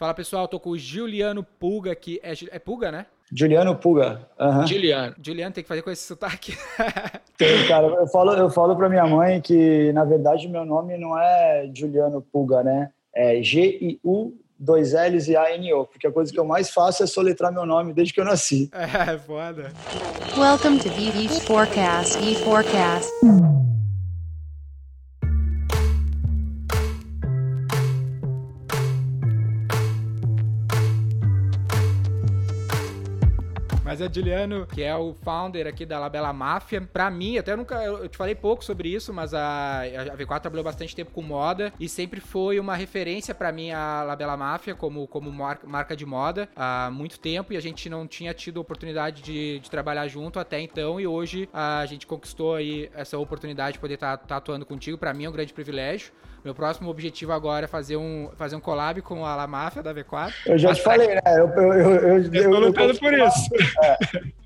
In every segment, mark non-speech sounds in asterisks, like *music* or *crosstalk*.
Fala pessoal, tô com o Juliano Pulga aqui. É, é Pulga, né? Juliano Pulga. Uhum. Juliano. Juliano tem que fazer com esse sotaque. *laughs* Tem, cara. Eu falo, eu falo pra minha mãe que, na verdade, meu nome não é Juliano Pulga, né? É G-I-U dois L's e A-N-O, porque a coisa que eu mais faço é soletrar meu nome desde que eu nasci. É, foda. Welcome to VV Forecast, E Forecast. Mas é Juliano, que é o founder aqui da Labela Máfia. Pra mim, até eu nunca. Eu te falei pouco sobre isso, mas a, a V4 trabalhou bastante tempo com moda e sempre foi uma referência para mim a Labela Máfia como, como marca, marca de moda há muito tempo e a gente não tinha tido oportunidade de, de trabalhar junto até então e hoje a gente conquistou aí essa oportunidade de poder estar tá, tá atuando contigo. Para mim é um grande privilégio. Meu próximo objetivo agora é fazer um, fazer um collab com a La Máfia da V4. Eu já te falei, né? Eu, eu, eu, eu, eu, tô lutando por isso. É,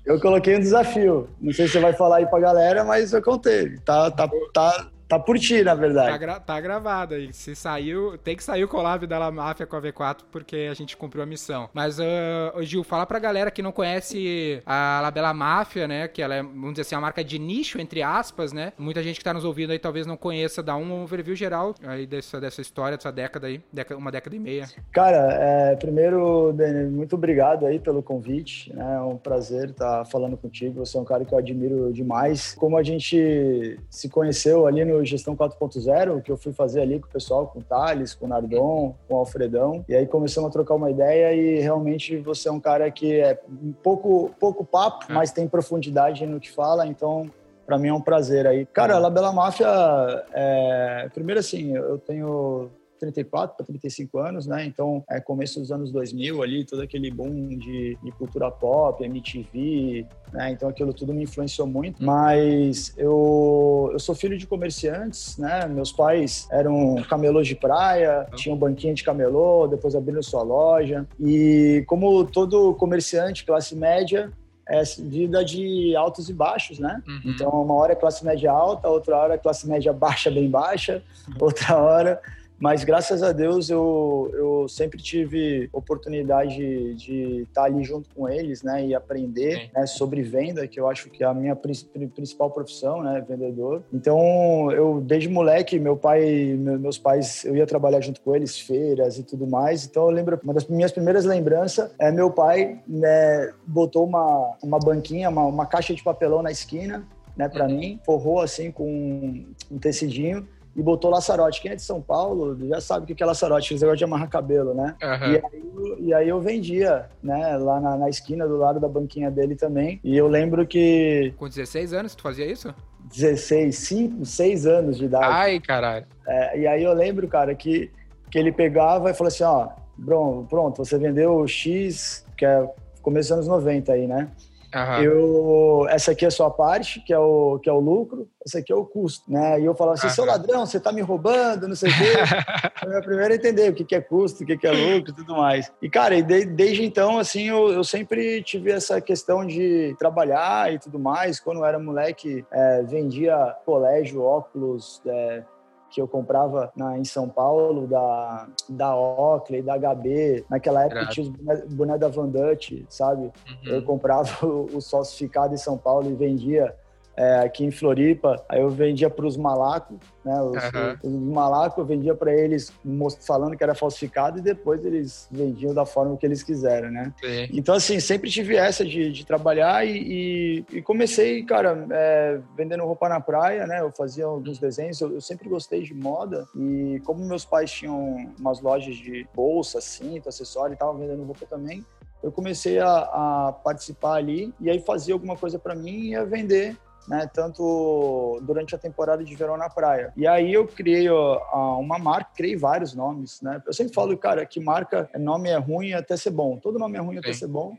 eu coloquei um desafio. Não sei se você vai falar aí pra galera, mas eu contei. Tá, tá, tá, Tá por ti, na verdade. Tá, gra tá gravado aí. Se saiu, tem que sair o collab da La Máfia com a V4, porque a gente cumpriu a missão. Mas, uh, Gil, fala pra galera que não conhece a Labela Máfia, né? Que ela é, vamos dizer assim, uma marca de nicho, entre aspas, né? Muita gente que tá nos ouvindo aí talvez não conheça, dá um overview geral aí dessa, dessa história, dessa década aí, uma década e meia. Cara, é, primeiro, Dani, muito obrigado aí pelo convite, né? É um prazer estar tá falando contigo. Você é um cara que eu admiro demais. Como a gente se conheceu ali no Gestão 4.0, que eu fui fazer ali com o pessoal, com o Thales, com o Nardon, com o Alfredão. E aí começamos a trocar uma ideia e realmente você é um cara que é pouco, pouco papo, é. mas tem profundidade no que fala, então para mim é um prazer aí. Cara, a Labela Máfia, é... primeiro assim, eu tenho 34 para 35 anos, né? Então, é começo dos anos 2000 ali, todo aquele boom de, de cultura pop, MTV, né? Então, aquilo tudo me influenciou muito. Mas eu, eu sou filho de comerciantes, né? Meus pais eram camelôs de praia, tinham banquinha de camelô, depois abriram sua loja. E como todo comerciante, classe média, é vida de altos e baixos, né? Uhum. Então, uma hora é classe média alta, outra hora é classe média baixa, bem baixa, *laughs* outra hora mas graças a Deus eu, eu sempre tive oportunidade de estar ali junto com eles, né, e aprender né, sobre venda, que eu acho que é a minha principal profissão, né, vendedor. Então, eu desde moleque, meu pai, meus pais, eu ia trabalhar junto com eles, feiras e tudo mais. Então, eu lembro, uma das minhas primeiras lembranças é meu pai, né, botou uma, uma banquinha, uma, uma caixa de papelão na esquina, né, para uhum. mim, forrou assim com um tecidinho e botou laçarote. Quem é de São Paulo já sabe o que é laçarote, esse negócio de amarrar cabelo, né? Uhum. E, aí, e, aí, eu vendia, né, lá na, na, esquina do lado da banquinha dele também. E eu lembro que. Com 16 anos tu fazia isso? 16, 5, 6 anos de idade. Ai, caralho. É, e aí eu lembro, cara, que, que ele pegava e falou assim: ó, pronto, você vendeu X, que é começo dos anos 90 aí, né? Uhum. Eu, essa aqui é a sua parte, que é o, que é o lucro, essa aqui é o custo, né? E eu falava assim, uhum. seu ladrão, você tá me roubando, não sei o quê. *laughs* Foi a primeira a entender o que é custo, o que é lucro e tudo mais. E, cara, de, desde então, assim, eu, eu, sempre tive essa questão de trabalhar e tudo mais. Quando eu era moleque, é, vendia colégio, óculos, é, que eu comprava na, em São Paulo, da, da Oakley, da HB. Naquela época tinha os boné, boné da Van Dutch, sabe? Uhum. Eu comprava *laughs* o, o falsificado em São Paulo e vendia é, aqui em Floripa. Aí eu vendia para os malacos, né? Os, uhum. os malacos eu vendia para eles falando que era falsificado e depois eles vendiam da forma que eles quiseram, né? Sim. Então, assim, sempre tive essa de, de trabalhar e, e, e, comecei, cara, é, vendendo roupa na praia, né? Eu fazia alguns desenhos, eu, eu, sempre gostei de moda e como meus pais tinham umas lojas de bolsa, cinto, acessório e estavam vendendo roupa também, eu comecei a, a, participar ali e aí fazia alguma coisa para mim e ia vender né, tanto durante a temporada de verão na praia. E aí eu criei ó, uma marca, criei vários nomes, né? Eu sempre falo, cara, que marca, nome é ruim até ser bom. Todo nome é ruim até ser bom.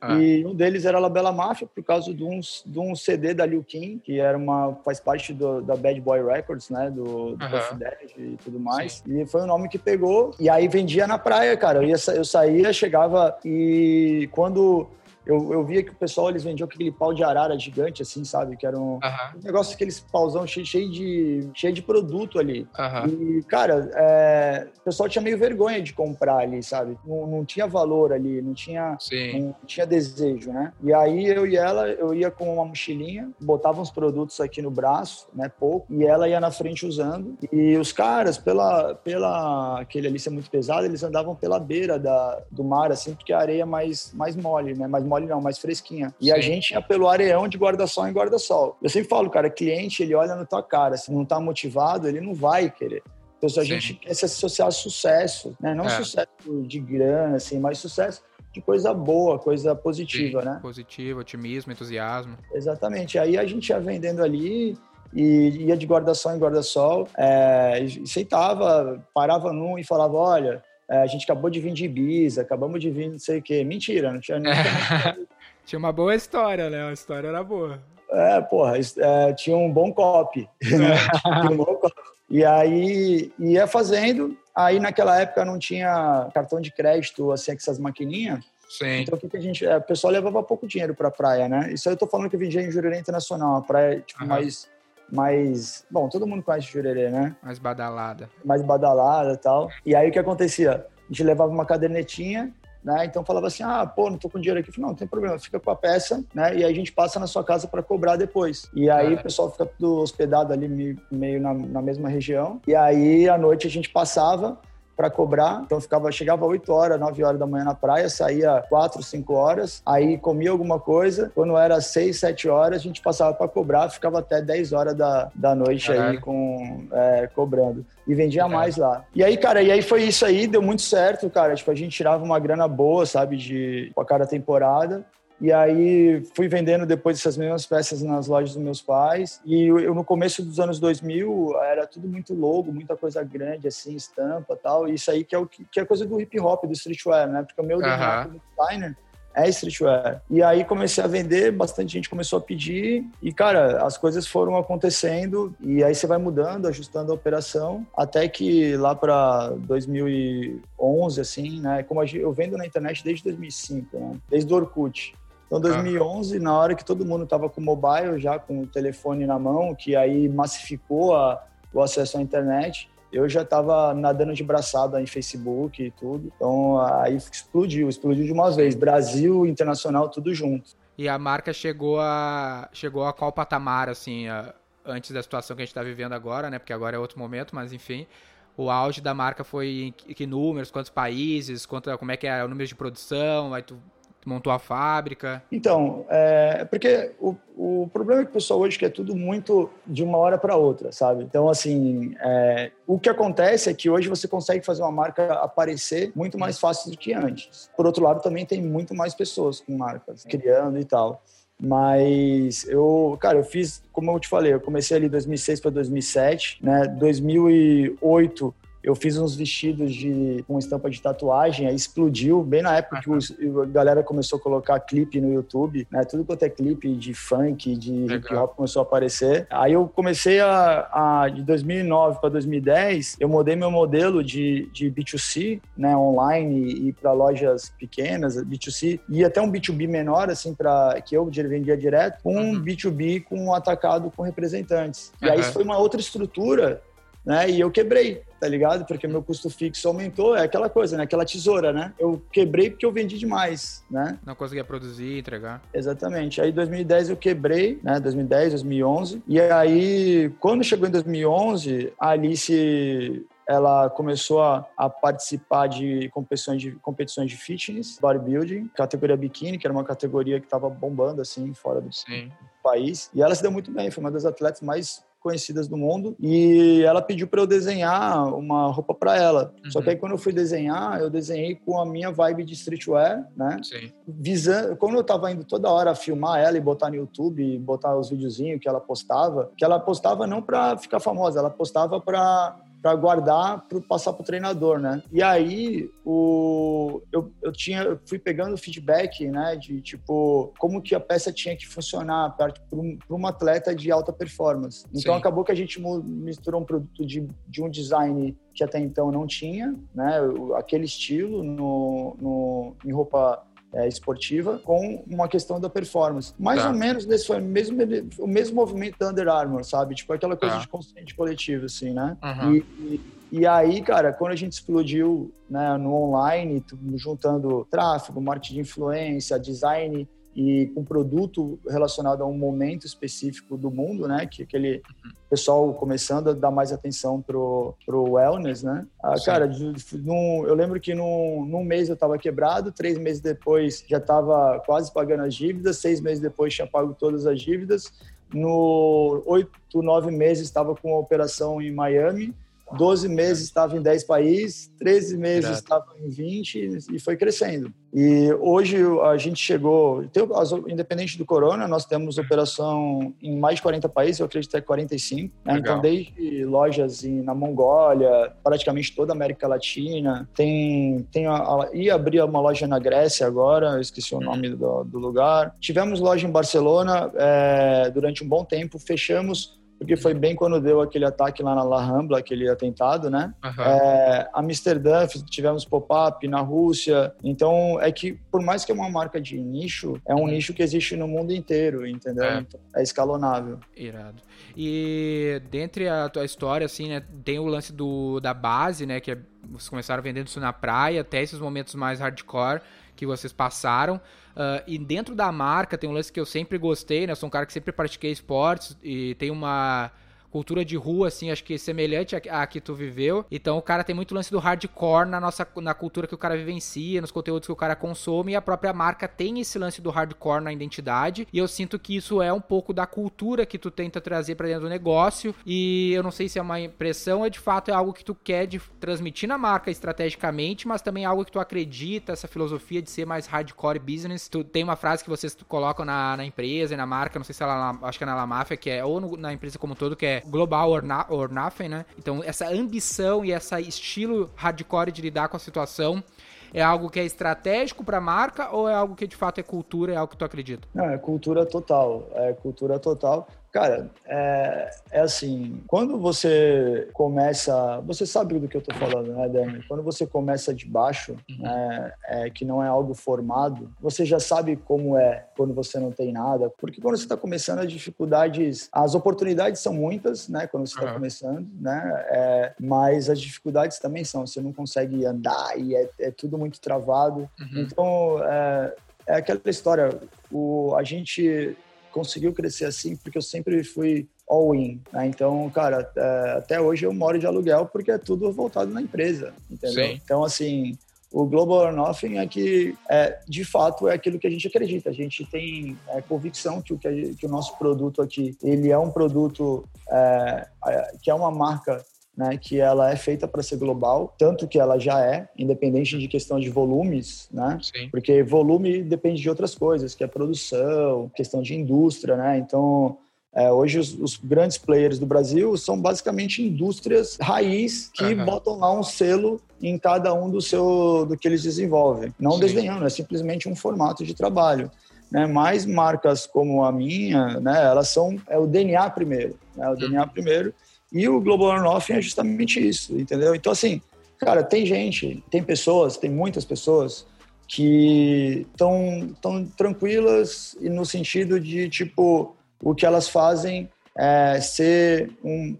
Ah. E um deles era La Bela Máfia, por causa de um, de um CD da Liu Kim, que era uma, faz parte do, da Bad Boy Records, né? Do, do uhum. E tudo mais. Sim. E foi o nome que pegou. E aí vendia na praia, cara. Eu, ia, eu saía, chegava e quando eu, eu via que o pessoal, eles vendiam aquele pau de arara gigante, assim, sabe? Que era um, um negócio, aqueles pauzão cheio, cheio, de, cheio de produto ali. E, cara, é, o pessoal tinha meio vergonha de comprar ali, sabe? Não, não tinha valor ali, não tinha, não tinha desejo, né? E aí eu e ela, eu ia com uma mochilinha, botava uns produtos aqui no braço, né? Pouco, e ela ia na frente usando. E os caras, pela, pela aquele ali ser muito pesado, eles andavam pela beira da, do mar, assim, porque a areia é mais, mais mole, né? Mais mole não, mais fresquinha. E a gente ia pelo areão de guarda-sol em guarda-sol. Eu sempre falo, cara, cliente, ele olha na tua cara. Se não tá motivado, ele não vai querer. Então, se a Sim. gente quer se associar a sucesso, né? Não é. sucesso de grana, assim, mas sucesso de coisa boa, coisa positiva, Sim, né? Positivo, otimismo, entusiasmo. Exatamente. Aí a gente ia vendendo ali e ia de guarda-sol em guarda-sol, é, e sentava, parava num e falava, olha, a gente acabou de vir de Ibiza, acabamos de vir não sei o quê. Mentira, não tinha nem... *laughs* tinha uma boa história, né? A história era boa. É, porra, é, tinha um bom copy. Né? *laughs* um bom copy. E aí ia fazendo, aí naquela época não tinha cartão de crédito, assim, com essas maquininhas. Sim. Então o que, que a gente. É, o pessoal levava pouco dinheiro pra praia, né? Isso aí eu tô falando que eu vendia em Jurerê Internacional, a praia tipo, uhum. mais. Mais. Bom, todo mundo conhece Jurerê, né? Mais badalada. Mais badalada e tal. E aí o que acontecia? A gente levava uma cadernetinha né? Então falava assim, ah, pô, não tô com dinheiro aqui. Falei, não, não tem problema, fica com a peça, né? E aí a gente passa na sua casa para cobrar depois. E aí é. o pessoal fica tudo hospedado ali meio na, na mesma região. E aí à noite a gente passava para cobrar. Então ficava, chegava 8 horas, 9 horas da manhã na praia, saía 4, 5 horas, aí comia alguma coisa. Quando era 6, 7 horas, a gente passava para cobrar, ficava até 10 horas da, da noite Caralho. aí com, é, cobrando. E vendia é. mais lá. E aí, cara, e aí foi isso aí, deu muito certo, cara. Tipo, a gente tirava uma grana boa, sabe, de a cada temporada. E aí fui vendendo depois essas mesmas peças nas lojas dos meus pais. E eu, no começo dos anos 2000 era tudo muito logo, muita coisa grande assim, estampa, tal. E isso aí que é o que é coisa do hip hop, do streetwear, né? Porque o meu uhum. designer é streetwear. E aí comecei a vender, bastante gente começou a pedir e cara, as coisas foram acontecendo e aí você vai mudando, ajustando a operação, até que lá para 2011 assim, né, como eu vendo na internet desde 2005, né, desde o Orkut. Então, 2011, ah. na hora que todo mundo estava com o mobile, já com o telefone na mão, que aí massificou a, o acesso à internet, eu já estava nadando de braçada em Facebook e tudo. Então, aí explodiu, explodiu de uma vez. Brasil, internacional, tudo junto. E a marca chegou a chegou a qual patamar, assim, a, antes da situação que a gente está vivendo agora, né? Porque agora é outro momento, mas enfim o auge da marca foi em que números, quantos países, quanto, como é que é o número de produção, aí tu montou a fábrica? Então, é porque o, o problema é que o pessoal hoje quer tudo muito de uma hora para outra, sabe? Então, assim, é, o que acontece é que hoje você consegue fazer uma marca aparecer muito mais fácil do que antes. Por outro lado, também tem muito mais pessoas com marcas criando e tal. Mas eu, cara, eu fiz, como eu te falei, eu comecei ali 2006 para 2007, né? 2008 eu fiz uns vestidos de com estampa de tatuagem, aí explodiu, bem na época que os, a galera começou a colocar clipe no YouTube, né? Tudo quanto é clipe de funk, de hip hop começou a aparecer. Aí eu comecei a, a de 2009 para 2010, eu mudei meu modelo de, de B2C, né, online e para lojas pequenas, B2C, e até um B2B menor, assim, para que eu vendia direto, com um uhum. B2B com um atacado com representantes. E aí isso foi uma outra estrutura né? E eu quebrei, tá ligado? Porque meu custo fixo aumentou, é aquela coisa, né? Aquela tesoura, né? Eu quebrei porque eu vendi demais, né? Não conseguia produzir, entregar. Exatamente. Aí 2010 eu quebrei, né? 2010, 2011. E aí, quando chegou em 2011, a Alice ela começou a, a, participar de competições, de competições de fitness, bodybuilding, categoria biquíni, que era uma categoria que estava bombando assim fora do Sim. país. E ela se deu muito bem, foi uma das atletas mais conhecidas do mundo e ela pediu para eu desenhar uma roupa para ela. Uhum. Só que aí quando eu fui desenhar, eu desenhei com a minha vibe de streetwear, né? Sim. Visando, como eu tava indo toda hora filmar ela e botar no YouTube, botar os videozinhos que ela postava, que ela postava não para ficar famosa, ela postava para para guardar para passar para o treinador, né? E aí o, eu, eu tinha eu fui pegando feedback, né? De tipo como que a peça tinha que funcionar para um, um, atleta de alta performance. Então Sim. acabou que a gente misturou um produto de, de um design que até então não tinha, né? Aquele estilo no, no em roupa é, esportiva com uma questão da performance. Mais Tá. ou menos nesse foi o mesmo, o mesmo movimento da Under Armour, sabe? Tipo aquela coisa Tá. de consciente coletivo, assim, né? Uhum. E, e, e aí, cara, quando a gente explodiu né, no online, juntando tráfego, marketing de influência, design e com produto relacionado a um momento específico do mundo, né? Que aquele pessoal começando a dar mais atenção pro, pro wellness, né? Ah, cara, num- eu lembro que num, num mês eu tava quebrado, três meses depois já tava quase pagando as dívidas, seis meses depois tinha pago todas as dívidas, no oito, nove meses estava com uma operação em Miami, 12 meses estava em 10 países, 13 meses Irado. estava em 20 e foi crescendo. E hoje a gente chegou, tem, independente do corona, nós temos operação em mais de 40 países, eu acredito que é 45. né? Então, desde lojas em, na Mongólia, praticamente toda a América Latina, tem, tem a, a, ia abrir uma loja na Grécia agora, eu esqueci o nome do, do lugar. Tivemos loja em Barcelona é, durante um bom tempo, fechamos porque foi bem quando deu aquele ataque lá na La Rambla, aquele atentado, né? Aham. É, Amsterdã, tivemos pop-up na Rússia. Então, é que, por mais que é uma marca de nicho, é um Uhum. nicho que existe no mundo inteiro, entendeu? É. Então, é escalonável. Irado. E dentre a tua história, assim, né, tem o lance do, da base, né, que é, vocês começaram vendendo isso na praia, até esses momentos mais hardcore que vocês passaram. Ah, e dentro da marca tem um lance que eu sempre gostei, né, eu sou um cara que sempre pratiquei esportes e tem uma cultura de rua, assim, acho que semelhante à à que tu viveu. Então o cara tem muito lance do hardcore na nossa na cultura que o cara vivencia, nos conteúdos que o cara consome, e a própria marca tem esse lance do hardcore na identidade. E eu sinto que isso é um pouco da cultura que tu tenta trazer pra dentro do negócio. E eu não sei se é uma impressão, é de fato é algo que tu quer de transmitir na marca estrategicamente, mas também é algo que tu acredita, essa filosofia de ser mais hardcore business. Tu tem uma frase que vocês colocam na, na empresa e na marca, não sei se ela lá- acho que é na La Mafia, que é ou no- na empresa como um todo, que é global or, na, or nothing, né? Então, essa ambição e esse estilo hardcore de lidar com a situação é algo que é estratégico pra marca ou é algo que de fato é cultura, é algo que tu acredita? Não, é cultura total. É cultura total. Cara, é, é assim, quando você começa. Você sabe do que eu tô falando, né, Dani? Quando você começa de baixo, né, é, que não é algo formado, você já sabe como é quando você não tem nada. Porque quando você está começando, as dificuldades. As oportunidades são muitas, né? Quando você está Aham. começando, né? É, mas as dificuldades também são. Você não consegue andar e é, é tudo muito travado. Então, é, é aquela história. O, a gente conseguiu crescer assim porque eu sempre fui all in. né? Então, cara, é, até hoje eu moro de aluguel porque é tudo voltado na empresa, entendeu? Sim. Então, assim, o Global or Nothing é que, é, de fato, é aquilo que a gente acredita. A gente tem é, convicção que o, que, a- que o nosso produto aqui, ele é um produto é, é, que é uma marca né, que ela é feita para ser global, tanto que ela já é, independente de questão de volumes, né? Sim. Porque volume depende de outras coisas, que é produção, questão de indústria, né? Então, é, hoje os, os grandes players do Brasil são basicamente indústrias raiz que Aham. botam lá um selo em cada um do seu do que eles desenvolvem. Não Sim. desdenhando, é simplesmente um formato de trabalho. Né? Mas marcas como a minha, né, elas são é o DNA primeiro, né? O DNA primeiro. E o Global Nothing é justamente isso, entendeu? Então, assim, cara, tem gente, tem pessoas, tem muitas pessoas que estão tão tranquilas e no sentido de, tipo, o que elas fazem é ser um-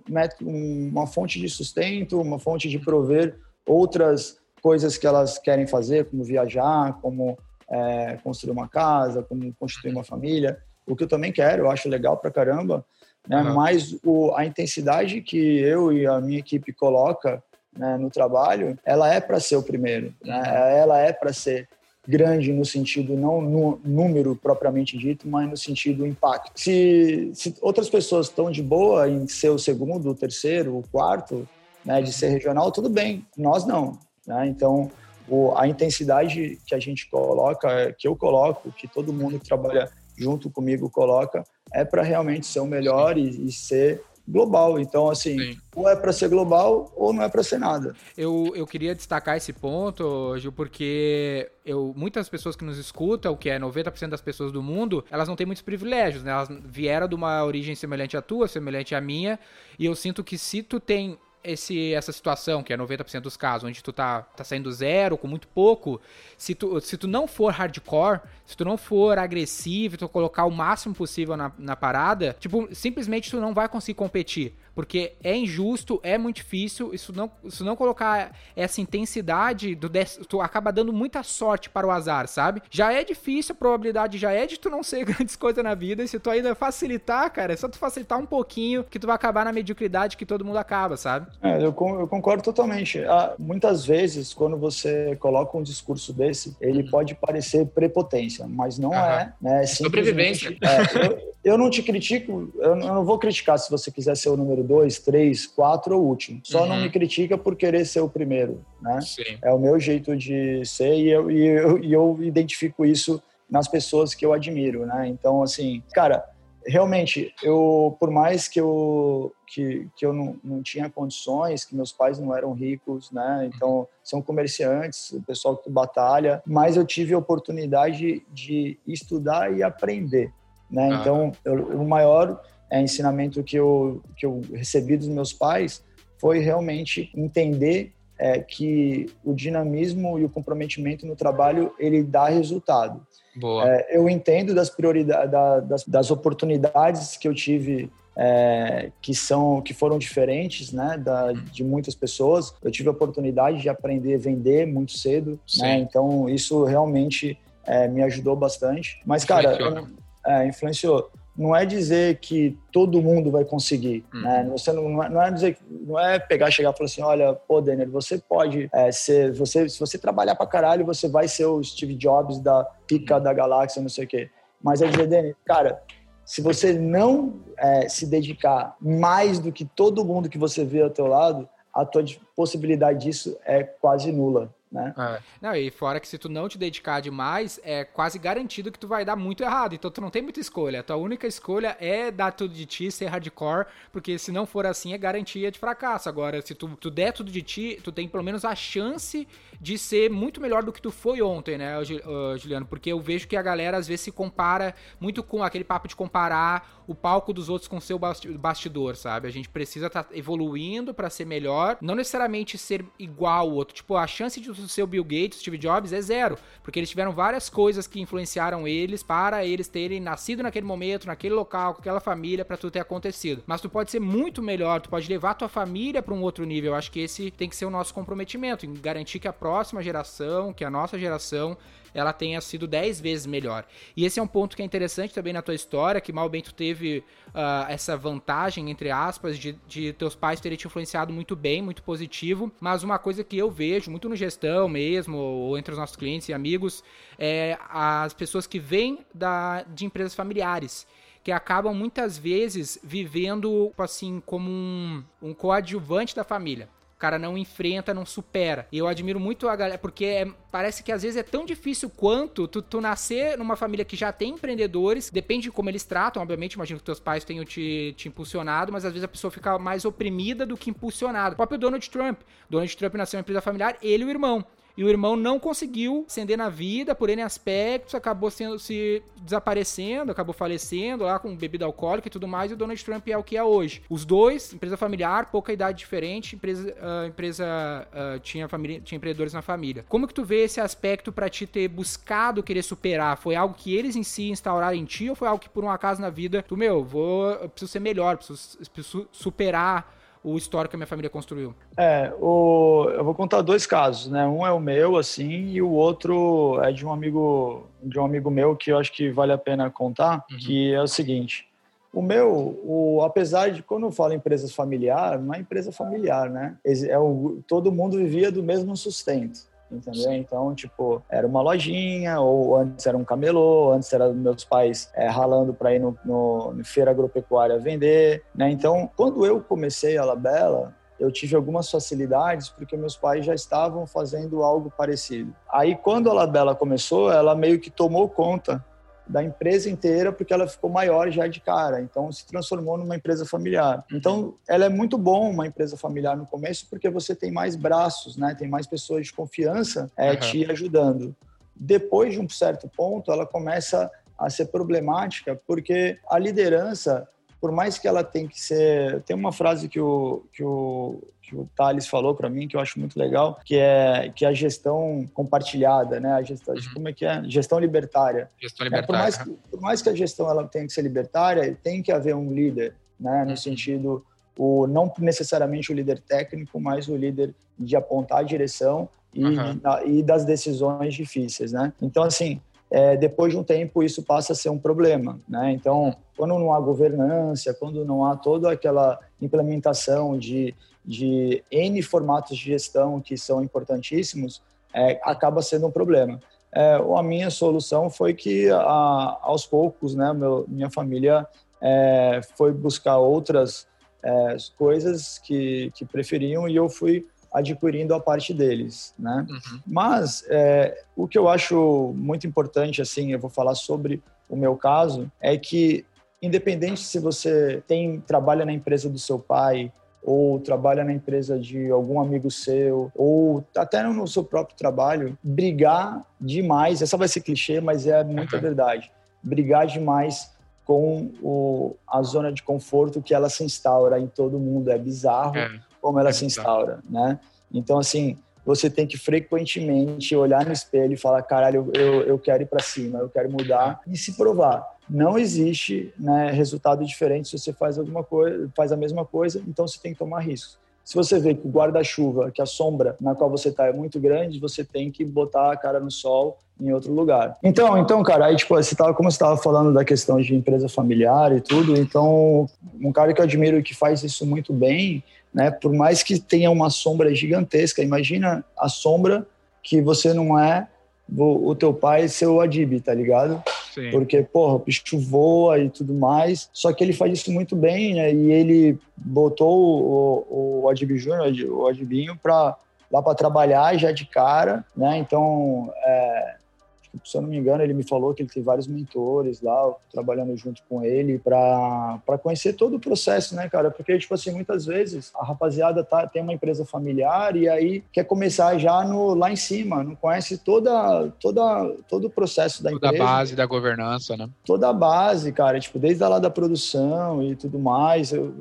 uma fonte de sustento, uma fonte de prover outras coisas que elas querem fazer, como viajar, como é, construir uma casa, como constituir uma família, o que eu também quero, eu acho legal pra caramba, né? Aham. Mas o, a intensidade que eu e a minha equipe coloca né, no trabalho, ela é para ser o primeiro, né? Ela é para ser grande no sentido não no número propriamente dito, mas no sentido impacto. Se, se outras pessoas estão de boa em ser o segundo, o terceiro, o quarto, né, de ser regional, tudo bem. Nós não, né? Então o, a intensidade que a gente coloca, que eu coloco, que todo mundo que trabalha junto comigo coloca, é para realmente ser o melhor e, e ser global. Então, assim, Sim. ou é para ser global ou não é para ser nada. Eu, eu queria destacar esse ponto, Gil, porque eu, muitas pessoas que nos escutam, que é 90% das pessoas do mundo, elas não têm muitos privilégios, né? Elas vieram de uma origem semelhante à tua, semelhante à minha, e eu sinto que se tu tem esse, essa situação, que é 90% dos casos, onde tu tá, tá saindo zero, com muito pouco, se tu, se tu não for hardcore, se tu não for agressivo, tu colocar o máximo possível na, na parada, tipo, simplesmente tu não vai conseguir competir. Porque é injusto, é muito difícil, isso não, isso não colocar essa intensidade, do tu acaba dando muita sorte para o azar, sabe? Já é difícil, a probabilidade já é de tu não ser *laughs* grandes coisas na vida, e se tu ainda facilitar, cara, é só tu facilitar um pouquinho que tu vai acabar na mediocridade que todo mundo acaba, sabe? É, eu, eu concordo totalmente. Ah, muitas vezes, quando você coloca um discurso desse, ele uhum. pode parecer prepotência, mas não uhum. é, né? É Sobrevivência. É, eu, eu não te critico, eu não vou criticar se você quiser ser o número dois, três, quatro ou último. Só uhum. não me critica por querer ser o primeiro, né? Sim. É o meu jeito de ser e eu, e eu, e eu identifico isso nas pessoas que eu admiro, né? Então, assim, cara, realmente, eu, por mais que eu, que, que eu não, não tinha condições, que meus pais não eram ricos, né? Então, são comerciantes, o pessoal que batalha, mas eu tive a oportunidade de estudar e aprender. Né? Ah. Então, eu, o maior é, ensinamento que eu, que eu recebi dos meus pais foi realmente entender é, que o dinamismo e o comprometimento no trabalho ele dá resultado. É, eu entendo das prioridades, da, das, das, oportunidades que eu tive é, que são que foram diferentes, né, da, de muitas pessoas. Eu tive a oportunidade de aprender a vender muito cedo, né? Então isso realmente é, me ajudou bastante. Mas cara, eu, é, influenciou. Não é dizer que todo mundo vai conseguir, hum. né? Você não, é, não é dizer, não é pegar, chegar e falar assim, olha, pô, Daniel, você pode é, ser, você, se você trabalhar pra caralho, você vai ser o Steve Jobs da pica da galáxia, não sei o quê. Mas é dizer, Daniel, cara, se você não é, se dedicar mais do que todo mundo que você vê ao teu lado, a tua possibilidade disso é quase nula né? É. Não, e fora que se tu não te dedicar demais, é quase garantido que tu vai dar muito errado. Então tu não tem muita escolha. Tua única escolha é dar tudo de ti, ser hardcore, porque se não for assim é garantia de fracasso. Agora, se tu, tu der tudo de ti, tu tem pelo menos a chance de ser muito melhor do que tu foi ontem, né, Juliano? Porque eu vejo que a galera às vezes se compara muito com aquele papo de comparar o palco dos outros com o seu bastidor, sabe? A gente precisa estar tá evoluindo para ser melhor, não necessariamente ser igual ao outro. Tipo, a chance de ser o Bill Gates, Steve Jobs é zero, porque eles tiveram várias coisas que influenciaram eles para eles terem nascido naquele momento, naquele local, com aquela família, para tudo ter acontecido. Mas tu pode ser muito melhor, tu pode levar tua família para um outro nível. Eu acho que esse tem que ser o nosso comprometimento, em garantir que a próxima geração, que a nossa geração ela tenha sido 10 vezes melhor. E esse é um ponto que é interessante também na tua história, que mal bem tu teve uh, essa vantagem, entre aspas, de, de teus pais terem te influenciado muito bem, muito positivo, mas uma coisa que eu vejo muito no gestão mesmo, ou entre os nossos clientes e amigos, é as pessoas que vêm da, de empresas familiares que acabam muitas vezes vivendo assim como um, um coadjuvante da família. O cara não enfrenta, não supera. E eu admiro muito a galera, porque é, parece que às vezes é tão difícil quanto tu, tu, nascer numa família que já tem empreendedores, depende de como eles tratam, obviamente, imagino que teus pais tenham te, te impulsionado, mas às vezes a pessoa fica mais oprimida do que impulsionada. O próprio Donald Trump. Donald Trump nasceu em uma empresa familiar, ele e o irmão e o irmão não conseguiu ascender na vida por N aspectos, acabou sendo se desaparecendo, acabou falecendo lá com bebida alcoólica e tudo mais, e o Donald Trump é o que é hoje. Os dois, empresa familiar, pouca idade diferente, empresa, uh, empresa uh, tinha, família, tinha empreendedores na família. Como que tu vê esse aspecto para te ter buscado querer superar? Foi algo que eles em si instauraram em ti ou foi algo que por um acaso na vida, tu, meu, vou, preciso ser melhor, preciso, preciso superar o histórico que a minha família construiu? É, o, eu vou contar dois casos, né? Um é o meu, assim, e o outro é de um amigo, de um amigo meu que eu acho que vale a pena contar, uhum. que é o seguinte. O meu, o, apesar de quando eu falo empresa familiar, não é empresa familiar, né? É o, todo mundo vivia do mesmo sustento entendeu? Então, tipo, era uma lojinha, ou antes era um camelô, antes era meus pais é, ralando para ir no, no, no, feira agropecuária vender, né? Então, quando eu comecei a Labela, eu tive algumas facilidades porque meus pais já estavam fazendo algo parecido. Aí, quando a Labela começou, ela meio que tomou conta da empresa inteira porque ela ficou maior já de cara, então se transformou numa empresa familiar. Então, ela é muito bom uma empresa familiar no começo porque você tem mais braços, né? Tem mais pessoas de confiança é, uhum. te ajudando. Depois de um certo ponto, ela começa a ser problemática porque a liderança por mais que ela tem que ser. Tem uma frase que o, que o, que o Thales falou para mim, que eu acho muito legal, que é, que é a gestão compartilhada, né? A gestão, uhum. como é que é? Gestão libertária. Gestão libertária. É, por, mais que, por mais que a gestão ela tenha que ser libertária, tem que haver um líder, né? No uhum. sentido, o, não necessariamente o líder técnico, mas o líder de apontar a direção e, uhum. e das decisões difíceis, né? Então, assim, é, depois de um tempo isso passa a ser um problema, né? Então, quando não há governança, quando não há toda aquela implementação de, de N formatos de gestão que são importantíssimos, é, acaba sendo um problema. É, a minha solução foi que, a, aos poucos, né, meu, minha família é, foi buscar outras é, coisas que, que preferiam e eu fui adquirindo a parte deles, né? Uhum. Mas é, o que eu acho muito importante, assim, eu vou falar sobre o meu caso, é que independente se você tem trabalha na empresa do seu pai ou trabalha na empresa de algum amigo seu, ou até no seu próprio trabalho, brigar demais, essa vai ser clichê, mas é muita uhum. verdade, brigar demais com o, a zona de conforto que ela se instaura em todo mundo, é bizarro, é como ela é se instaura, né? Então, assim, você tem que frequentemente olhar no espelho e falar, caralho, eu, eu quero ir para cima, eu quero mudar e se provar. Não existe né, resultado diferente se você faz alguma coisa, faz a mesma coisa, então você tem que tomar riscos. Se você vê que o guarda-chuva, que a sombra na qual você está é muito grande, você tem que botar a cara no sol em outro lugar. Então, então, cara, aí tipo, você tava, como você estava falando da questão de empresa familiar e tudo, então um cara que eu admiro que faz isso muito bem né? Por mais que tenha uma sombra gigantesca, imagina a sombra que você não é o, teu pai ser o Adib, tá ligado? Porque, porra, o bicho voa e tudo mais. Só que ele faz isso muito bem, né? E ele botou o, o Adib Júnior, o Adibinho, pra, lá para trabalhar já de cara, né? Então, é, se eu não me engano, ele me falou que ele tem vários mentores lá, trabalhando junto com ele, para conhecer todo o processo, né, cara? Porque, tipo assim, muitas vezes a rapaziada tá, tem uma empresa familiar e aí quer começar já no, lá em cima, não conhece toda, toda, todo o processo da toda empresa. Toda a base da governança, né? Toda a base, cara, tipo, desde lá da produção e tudo mais. Eu,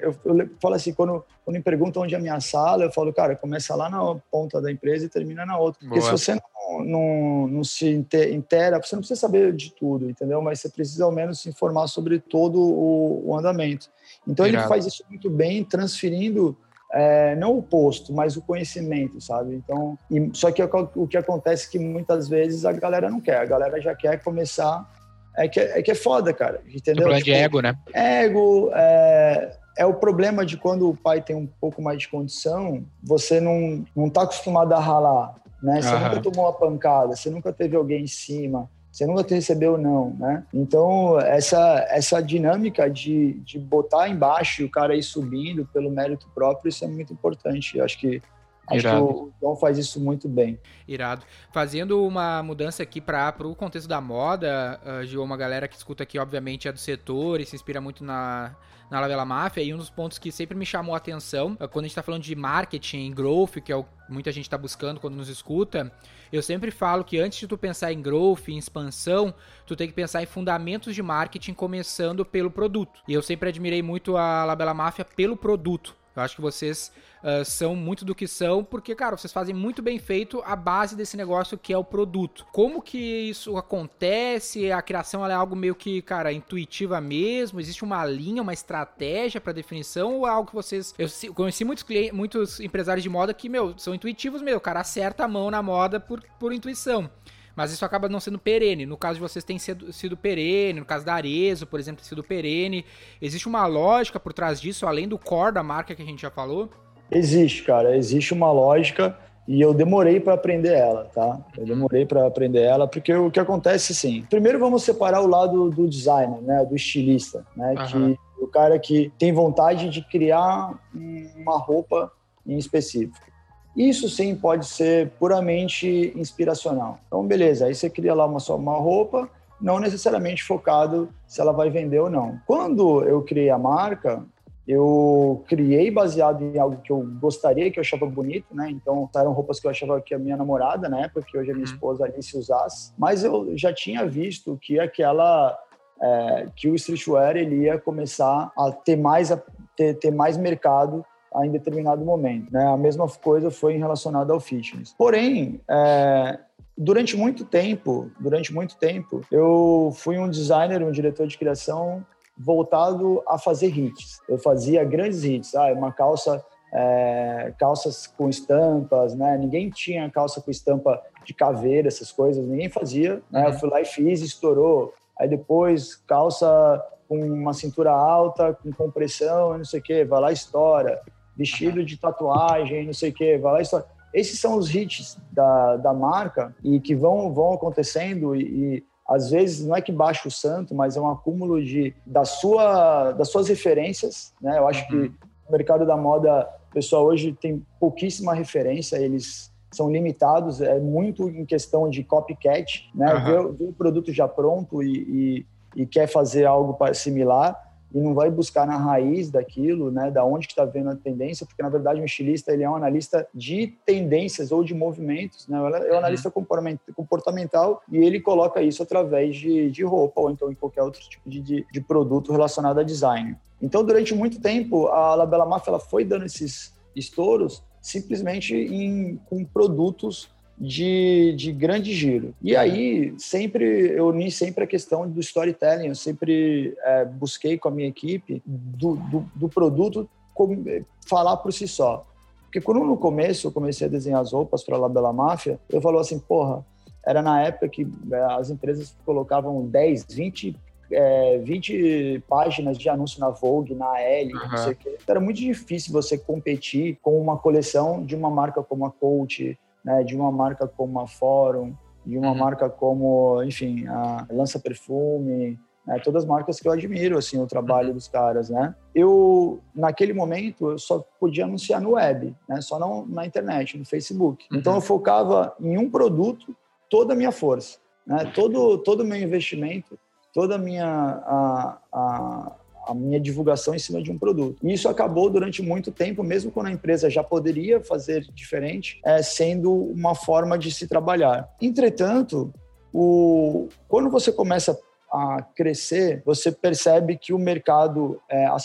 eu, eu, eu falo assim, quando, quando me perguntam onde é a minha sala, eu falo, cara, começa lá na ponta da empresa e termina na outra. Porque Boa. se você não não, não se inteira, você não precisa saber de tudo, entendeu? Mas você precisa ao menos se informar sobre todo o, o andamento. Então Irado. ele faz isso muito bem, transferindo é, não o posto, mas o conhecimento, sabe? Então, e, só que o que acontece é que muitas vezes a galera não quer, a galera já quer começar. É que é, que é foda, cara, entendeu? Tipo, de ego, né? Ego, é, é o problema de quando o pai tem um pouco mais de condição, você não, não tá acostumado a ralar né? Você nunca tomou uma pancada, você nunca teve alguém em cima, você nunca recebeu não, né? Então, essa, essa dinâmica de, de botar embaixo e o cara ir subindo pelo mérito próprio, isso é muito importante. Eu acho que Acho Irado. que o João faz isso muito bem. Irado. Fazendo uma mudança aqui para o contexto da moda, uh, Gil, uma galera que escuta aqui, obviamente, é do setor e se inspira muito na, na Lavela Máfia. E um dos pontos que sempre me chamou a atenção, uh, quando a gente está falando de marketing, growth, que é o que muita gente está buscando quando nos escuta, eu sempre falo que antes de tu pensar em growth, em expansão, tu tem que pensar em fundamentos de marketing, começando pelo produto. E eu sempre admirei muito a Labela Máfia pelo produto. Eu acho que vocês uh, são muito do que são, porque, cara, vocês fazem muito bem feito a base desse negócio que é o produto. Como que isso acontece? A criação é algo meio que, cara, intuitiva mesmo? Existe uma linha, uma estratégia para definição ou é algo que vocês. Eu conheci muitos clientes, muitos empresários de moda que, meu, são intuitivos mesmo. O cara acerta a mão na moda por, por intuição mas isso acaba não sendo perene. No caso de vocês tem sido, sido perene, no caso da Arezo, por exemplo, tem sido perene. Existe uma lógica por trás disso, além do core da marca que a gente já falou? Existe, cara. Existe uma lógica e eu demorei para aprender ela, tá? Eu demorei para aprender ela porque o que acontece, sim. Primeiro vamos separar o lado do designer, né? Do estilista, né? Uhum. Que o cara que tem vontade de criar uma roupa em específico. Isso sim pode ser puramente inspiracional. Então, beleza, aí você cria lá uma, só uma roupa, não necessariamente focado se ela vai vender ou não. Quando eu criei a marca, eu criei baseado em algo que eu gostaria, que eu achava bonito, né? Então, eram roupas que eu achava que a minha namorada, na época, que hoje a minha uhum. esposa Alice usasse. Mas eu já tinha visto que aquela é, que o streetwear ele ia começar a ter mais, a ter, ter mais mercado em determinado momento. Né? A mesma coisa foi relacionada ao fitness. Porém, é, durante muito tempo, durante muito tempo, eu fui um designer, um diretor de criação voltado a fazer hits. Eu fazia grandes hits. Ah, uma calça, é, calças com estampas, né? Ninguém tinha calça com estampa de caveira, essas coisas. Ninguém fazia. Né? Eu fui lá e fiz, estourou. Aí depois calça com uma cintura alta, com compressão, não sei o que, vai lá estoura. Vestido de tatuagem, não sei o que, vai lá estoura. Esses são os hits da, da marca e que vão, vão acontecendo e, e às vezes não é que baixa o santo, mas é um acúmulo de, da sua, das suas referências, né? Eu acho uhum. que o mercado da moda, pessoal hoje tem pouquíssima referência, eles são limitados, é muito em questão de copycat, né? Uhum. Ver, o produto já pronto e, e, e quer fazer algo similar e não vai buscar na raiz daquilo, né, da onde que está vendo a tendência, porque na verdade o estilista ele é um analista de tendências ou de movimentos, né, ele é um uhum. analista comportamental e ele coloca isso através de, de roupa ou então em qualquer outro tipo de, de, de produto relacionado a design. Então, durante muito tempo, a Labela Mafia ela foi dando esses estouros simplesmente em, com produtos de, de grande giro. E aí, sempre, eu uni sempre a questão do storytelling, eu sempre é, busquei com a minha equipe do, do, do produto como, falar por si só. Porque quando no começo eu comecei a desenhar as roupas para a Labela Máfia, eu falou assim, porra, era na época que é, as empresas colocavam 10, 20 é, 20 páginas de anúncio na Vogue, na L, uhum. não sei o quê. Então, era muito difícil você competir com uma coleção de uma marca como a Coach, né, de uma marca como a Forum, de uma uhum. marca como, enfim, a Lança Perfume, né, todas as marcas que eu admiro, assim, o trabalho uhum. dos caras, né? Eu, naquele momento, eu só podia anunciar no web, né, só não na internet, no Facebook. Uhum. Então, eu focava em um produto toda a minha força, né? Todo, todo o meu investimento, toda a minha, a, a, a minha divulgação em cima de um produto. E isso acabou durante muito tempo, mesmo quando a empresa já poderia fazer diferente, é, sendo uma forma de se trabalhar. Entretanto, o, quando você começa a crescer, você percebe que o mercado, é, a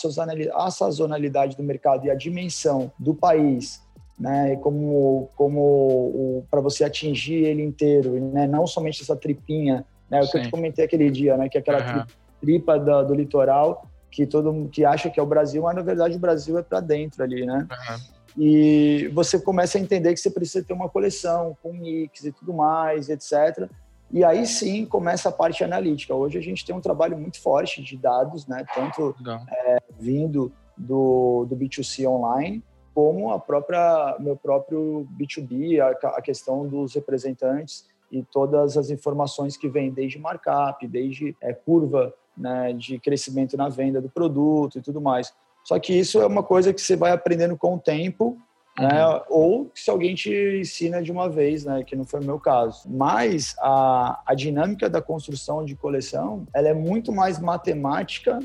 sazonalidade do mercado e a dimensão do país né, como como para você atingir ele inteiro, né, não somente essa tripinha, né, o que eu te comentei aquele dia, né, que é aquela uhum. tripa do, do litoral que todo mundo que acha que é o Brasil, mas na verdade o Brasil é para dentro ali, né? Uhum. E você começa a entender que você precisa ter uma coleção com mix e tudo mais, etc. E aí sim começa a parte analítica. Hoje a gente tem um trabalho muito forte de dados, né? Tanto é, vindo do, do B2C online, como a própria meu próprio B2B, a, a questão dos representantes e todas as informações que vêm desde markup, desde é, curva né, de crescimento na venda do produto e tudo mais. Só que isso é uma coisa que você vai aprendendo com o tempo, né, uhum. ou se alguém te ensina de uma vez, né, que não foi o meu caso. Mas a, a dinâmica da construção de coleção, ela é muito mais matemática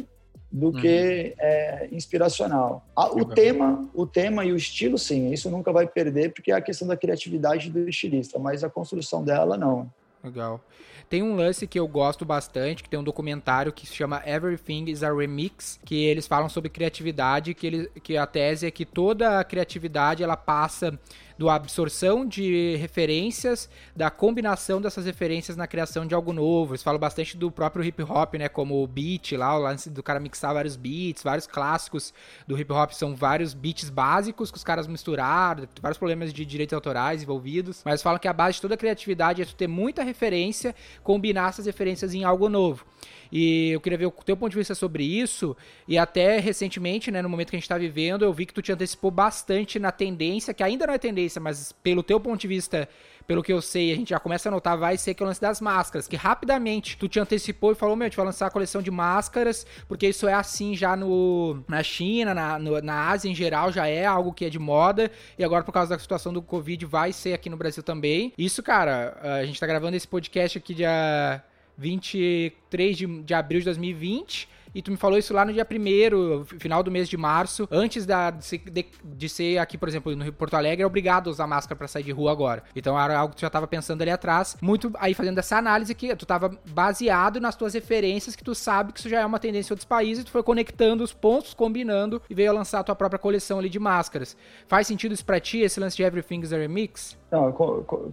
do uhum. que é, inspiracional. o tema, o tema e o estilo, sim, isso nunca vai perder, porque é a questão da criatividade do estilista, mas a construção dela, não. Legal. Tem um lance que eu gosto bastante, que tem um documentário que se chama Everything is a Remix, que eles falam sobre criatividade, que, ele, que a tese é que toda a criatividade ela passa do absorção de referências, da combinação dessas referências na criação de algo novo. Eles falam bastante do próprio hip hop, né? Como o beat lá, o lance do cara mixar vários beats, vários clássicos do hip hop são vários beats básicos que os caras misturaram, vários problemas de direitos autorais envolvidos. Mas falam que a base de toda a criatividade é tu ter muita referência, combinar essas referências em algo novo. E eu queria ver o teu ponto de vista sobre isso. E até recentemente, né, no momento que a gente está vivendo, eu vi que tu te antecipou bastante na tendência, que ainda não é tendência, mas pelo teu ponto de vista, pelo que eu sei, a gente já começa a notar, vai ser que é o lance das máscaras, que rapidamente tu te antecipou e falou, meu, a gente vai lançar a coleção de máscaras, porque isso é assim já no, na China, na, no, na Ásia em geral, já é algo que é de moda, e agora por causa da situação do Covid vai ser aqui no Brasil também. Isso, cara, a gente tá gravando esse podcast aqui dia 23 de, de abril de 2020. E tu me falou isso lá no dia primeiro, final do mês de março, antes da, de, ser, de, de ser aqui, por exemplo, no Porto Alegre, é obrigado a usar máscara para sair de rua agora. Então era algo que tu já tava pensando ali atrás, muito aí fazendo essa análise que tu tava baseado nas tuas referências, que tu sabe que isso já é uma tendência em outros países, tu foi conectando os pontos, combinando e veio a lançar a tua própria coleção ali de máscaras. Faz sentido isso pra ti, esse lance de Everything's a Remix? Não,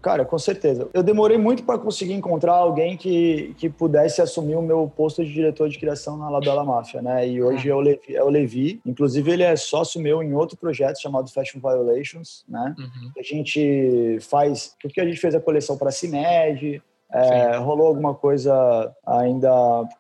cara, com certeza. Eu demorei muito para conseguir encontrar alguém que, que pudesse assumir o meu posto de diretor de criação na Labela Máfia, né? E hoje é o, Levi, é o Levi. Inclusive, ele é sócio meu em outro projeto chamado Fashion Violations, né? Uhum. A gente faz... Porque a gente fez a coleção para a CIMED, é, rolou alguma coisa ainda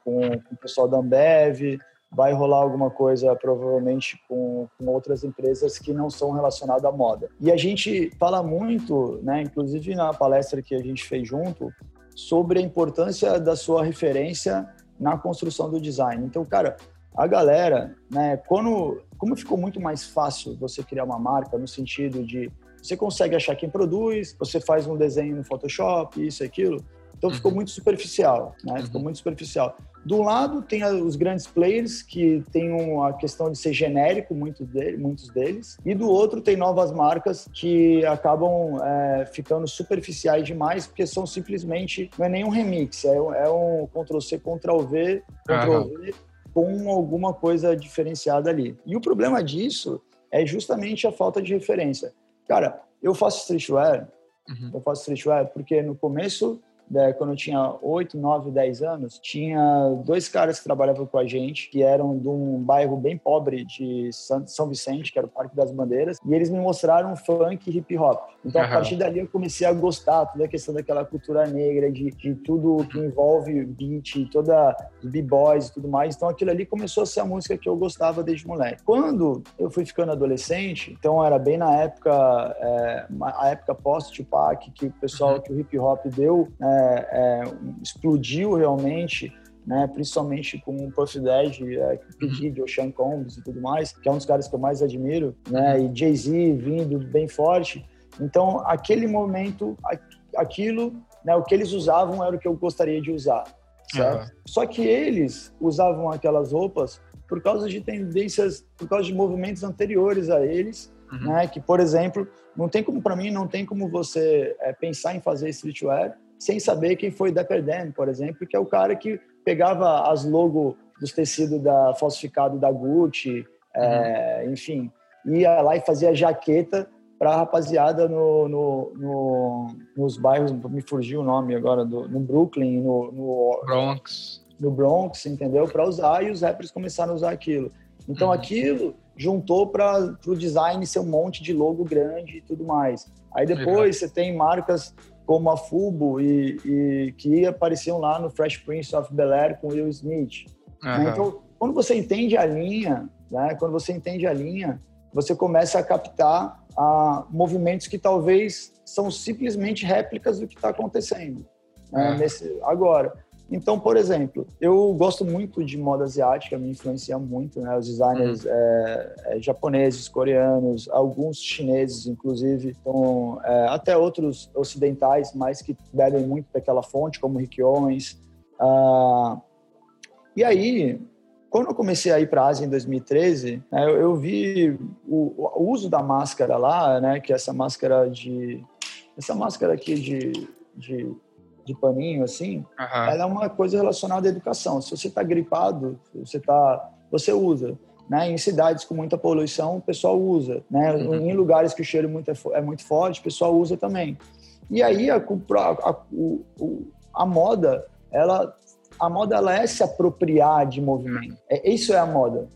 com, com o pessoal da Ambev, vai rolar alguma coisa provavelmente com, com, outras empresas que não são relacionadas à moda. E a gente fala muito, né, inclusive na palestra que a gente fez junto, sobre a importância da sua referência na construção do design. Então, cara, a galera, né, quando como ficou muito mais fácil você criar uma marca no sentido de você consegue achar quem produz, você faz um desenho no Photoshop, isso e aquilo. Então ficou uhum. muito superficial, né? Ficou uhum. muito superficial. Do lado tem os grandes players que tem a questão de ser genérico, muitos deles, muitos deles, e do outro tem novas marcas que acabam é, ficando superficiais demais porque são simplesmente não é nenhum remix, é, é um Ctrl C, Ctrl V, Ctrl. V com alguma coisa diferenciada ali. E o problema disso é justamente a falta de referência. Cara, eu faço streetwear, uhum. eu faço streetwear porque no começo quando eu tinha 8, 9, 10 anos, tinha dois caras que trabalhavam com a gente, que eram de um bairro bem pobre de São Vicente, que era o Parque das Bandeiras, e eles me mostraram funk e hip hop. Então, uhum. a partir dali, eu comecei a gostar toda a questão daquela cultura negra, de, de tudo que envolve beat, toda os b-boys e tudo mais. Então, aquilo ali começou a ser a música que eu gostava desde moleque. Quando eu fui ficando adolescente, então era bem na época, é, a época pós-Tupac, que o pessoal, uhum. que o hip hop deu, é, é, explodiu realmente, né, principalmente com o Puff Daddy, é, P. o Sean Combs e tudo mais, que é um dos caras que eu mais admiro, né, e Jay-Z vindo bem forte. Então, aquele momento, aquilo, né, o que eles usavam era o que eu gostaria de usar, certo? Uhum. Só que eles usavam aquelas roupas por causa de tendências, por causa de movimentos anteriores a eles, uhum. né, que, por exemplo, não tem como, para mim, não tem como você é, pensar em fazer streetwear sem saber quem foi Dapper Dan, por exemplo, que é o cara que pegava as logo dos tecidos da falsificado da Gucci, é, uhum. é, enfim, ia lá e fazia jaqueta para a rapaziada no, no, no, nos bairros, me fugiu o nome agora, do, no Brooklyn, no, no Bronx. No Bronx, entendeu? Para usar e os rappers começaram a usar aquilo. Então uhum. aquilo juntou para o design ser um monte de logo grande e tudo mais. Aí depois você tem marcas como a Fubo e, e que apareciam lá no Fresh Prince of Bel-Air com Will Smith. Uhum. Então, quando você entende a linha, né, quando você entende a linha, você começa a captar a movimentos que talvez são simplesmente réplicas do que está acontecendo né, nesse, agora. Então, por exemplo, eu gosto muito de moda asiática, me influencia muito, né? Os designers uhum. é, é, japoneses, coreanos, alguns chineses, inclusive, então, é, até outros ocidentais, mas que bebem muito daquela fonte, como Rick Owens. Ah, e aí, quando eu comecei a ir para a Ásia em 2013, né, eu, eu, vi o, o, uso da máscara lá, né? Que é essa máscara de... Essa máscara aqui de, de de paninho, assim, uhum. ela é uma coisa relacionada à educação. Se você está gripado, você tá, você usa. Né? Em cidades com muita poluição, o pessoal usa. Né? Uhum. Em lugares que o cheiro muito é, é, muito forte, o pessoal usa também. E aí a, a, a, a moda, ela, a moda ela é se apropriar de movimento. É, isso é a moda,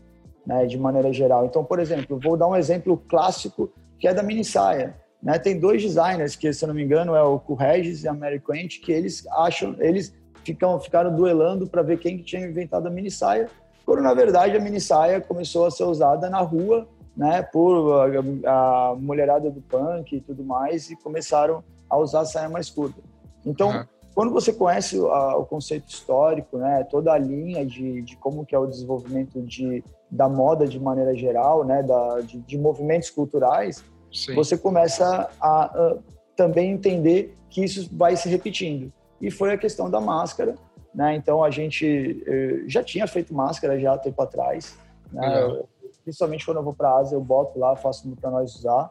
né? de maneira geral. Então, por exemplo, vou dar um exemplo clássico que é da mini saia. Né? Tem dois designers que, se eu não me engano, é o Regis e a Mary Quent, que eles acham, eles ficam, ficaram duelando para ver quem que tinha inventado a mini saia, quando na verdade a mini saia começou a ser usada na rua, né, por a, a mulherada do punk e tudo mais, e começaram a usar a saia mais curta. Então, uhum. quando você conhece a, o conceito histórico, né, toda a linha de, de como que é o desenvolvimento de, da moda de maneira geral, né, da, de, de movimentos culturais, Sim. você começa a, a, também entender que isso vai se repetindo. E foi a questão da máscara, né? Então a gente eh, já tinha feito máscara já há tempo atrás, né? Principalmente quando eu vou para a Ásia, eu boto lá, faço para nós usar.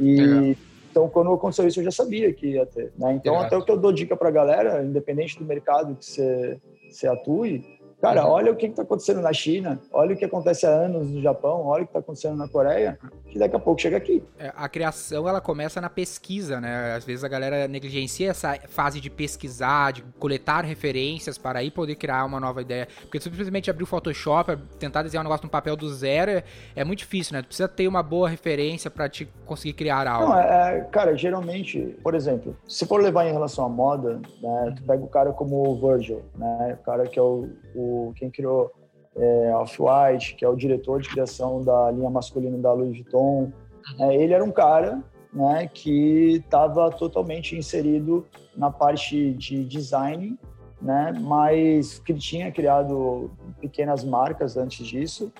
E então quando aconteceu isso eu já sabia que ia ter, né? Então até o que eu dou dica para a galera, independente do mercado que você você atue, Cara, uhum. olha o que está acontecendo na China, olha o que acontece há anos no Japão, olha o que está acontecendo na Coreia, que daqui a pouco chega aqui. É, a criação, ela começa na pesquisa, né? Às vezes a galera negligencia essa fase de pesquisar, de coletar referências para aí poder criar uma nova ideia. Porque simplesmente abrir o Photoshop, tentar desenhar um negócio no papel do zero, é, é muito difícil, né? Tu precisa ter uma boa referência para te conseguir criar algo. Não, é, é, cara, geralmente, por exemplo, se for levar em relação à moda, né? Tu pega o cara como o Virgil, né? O cara que é o, o quem criou é, Off-White, que é o diretor de criação da linha masculina da Louis Vuitton. É, ele era um cara né, que estava totalmente inserido na parte de design, né, mas que tinha criado pequenas marcas antes disso,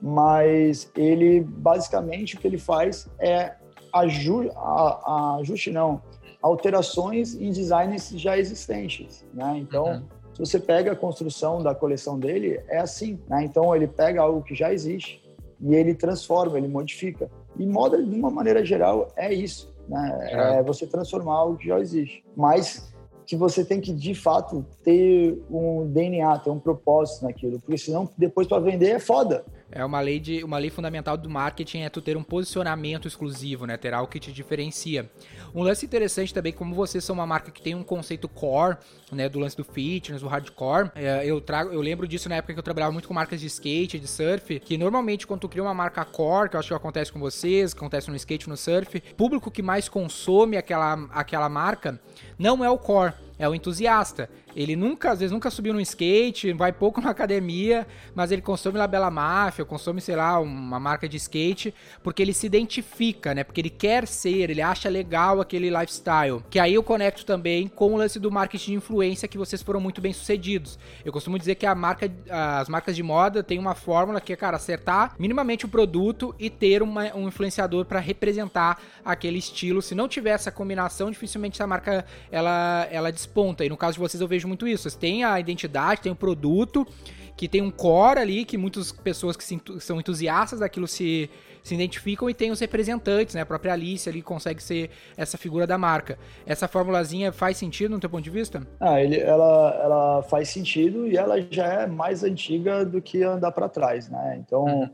mas ele basicamente o que ele faz é aju a, a ajuste não alterações em designs já existentes, né? Então uhum se você pega a construção da coleção dele, é assim, né? Então ele pega algo que já existe e ele transforma, ele modifica. E moda, de uma maneira geral, é isso, né? É, é você transformar algo que já existe. Mas que você tem que, de fato, ter um DNA, ter um propósito naquilo, porque senão depois para vender é foda. É uma lei de uma lei fundamental do marketing é tu ter um posicionamento exclusivo, né? Ter algo que te diferencia. Um lance interessante também, como vocês são uma marca que tem um conceito core, né? Do lance do fitness, do hardcore. É, eu trago, eu lembro disso na época que eu trabalhava muito com marcas de skate, de surf, que normalmente quando tu cria uma marca core, que eu acho que acontece com vocês, acontece no skate, no surf, público que mais consome aquela, aquela marca não é o core, é o entusiasta. Ele nunca, às vezes, nunca subiu no skate, vai pouco *laughs* na academia, mas ele consome Labela Máfia, consome, sei lá, uma marca de skate, porque ele se identifica, né? Porque ele quer ser, ele acha legal aquele lifestyle. Que aí eu conecto também com o lance do marketing de influência, que vocês foram muito bem sucedidos. Eu costumo dizer que a marca, as marcas de moda têm uma fórmula que é, cara, acertar minimamente o produto e ter uma, um influenciador para representar aquele estilo. Se não tiver essa combinação, dificilmente essa marca ela, ela desponta. E no caso de vocês, eu vejo vejo muito isso. Você tem a identidade, tem o produto, que tem um core ali, que muitas pessoas que, se, são entusiastas daquilo se, se identificam, e tem os representantes, né? A própria Alice ali consegue ser essa figura da marca. Essa formulazinha faz sentido no teu ponto de vista? Ah, ele, ela, ela faz sentido e ela já é mais antiga do que andar para trás, né? Então, uhum.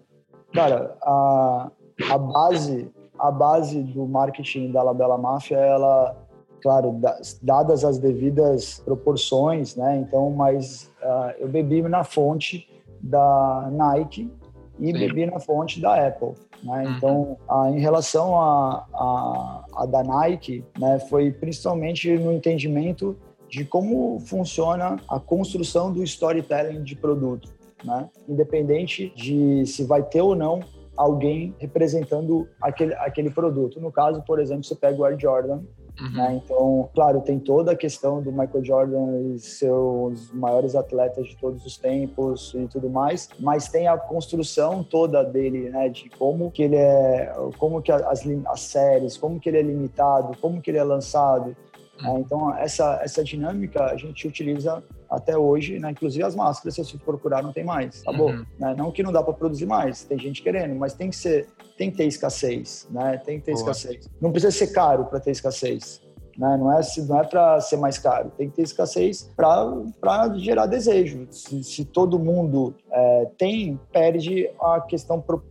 cara, a, a base a base do marketing da Labela Máfia, ela claro, dadas as devidas proporções, né? Então, mas uh, eu bebi na fonte da Nike e Sim. bebi na fonte da Apple, né? Uhum. Então, em relação a, a, a, da Nike, né, foi principalmente no entendimento de como funciona a construção do storytelling de produto, né? Independente de se vai ter ou não alguém representando aquele, aquele produto. No caso, por exemplo, você pega o Air Jordan, Uhum. Né? Então, claro, tem toda a questão do Michael Jordan e seus maiores atletas de todos os tempos e tudo mais, mas tem a construção toda dele, né? De como que ele é, como que as, as séries, como que ele é limitado, como que ele é lançado. Né? Então, essa, essa dinâmica a gente utiliza até hoje, né? Inclusive as máscaras, se você procurar, não tem mais, tá bom? Uhum. Né? Não que não dá para produzir mais, tem gente querendo, mas tem que ser, tem que ter escassez, né? Tem que ter Boa. escassez. Não precisa ser caro para ter escassez. Né? Não é, não é para ser mais caro, tem que ter escassez para gerar desejo. Se, se todo mundo é, tem, perde a questão pro,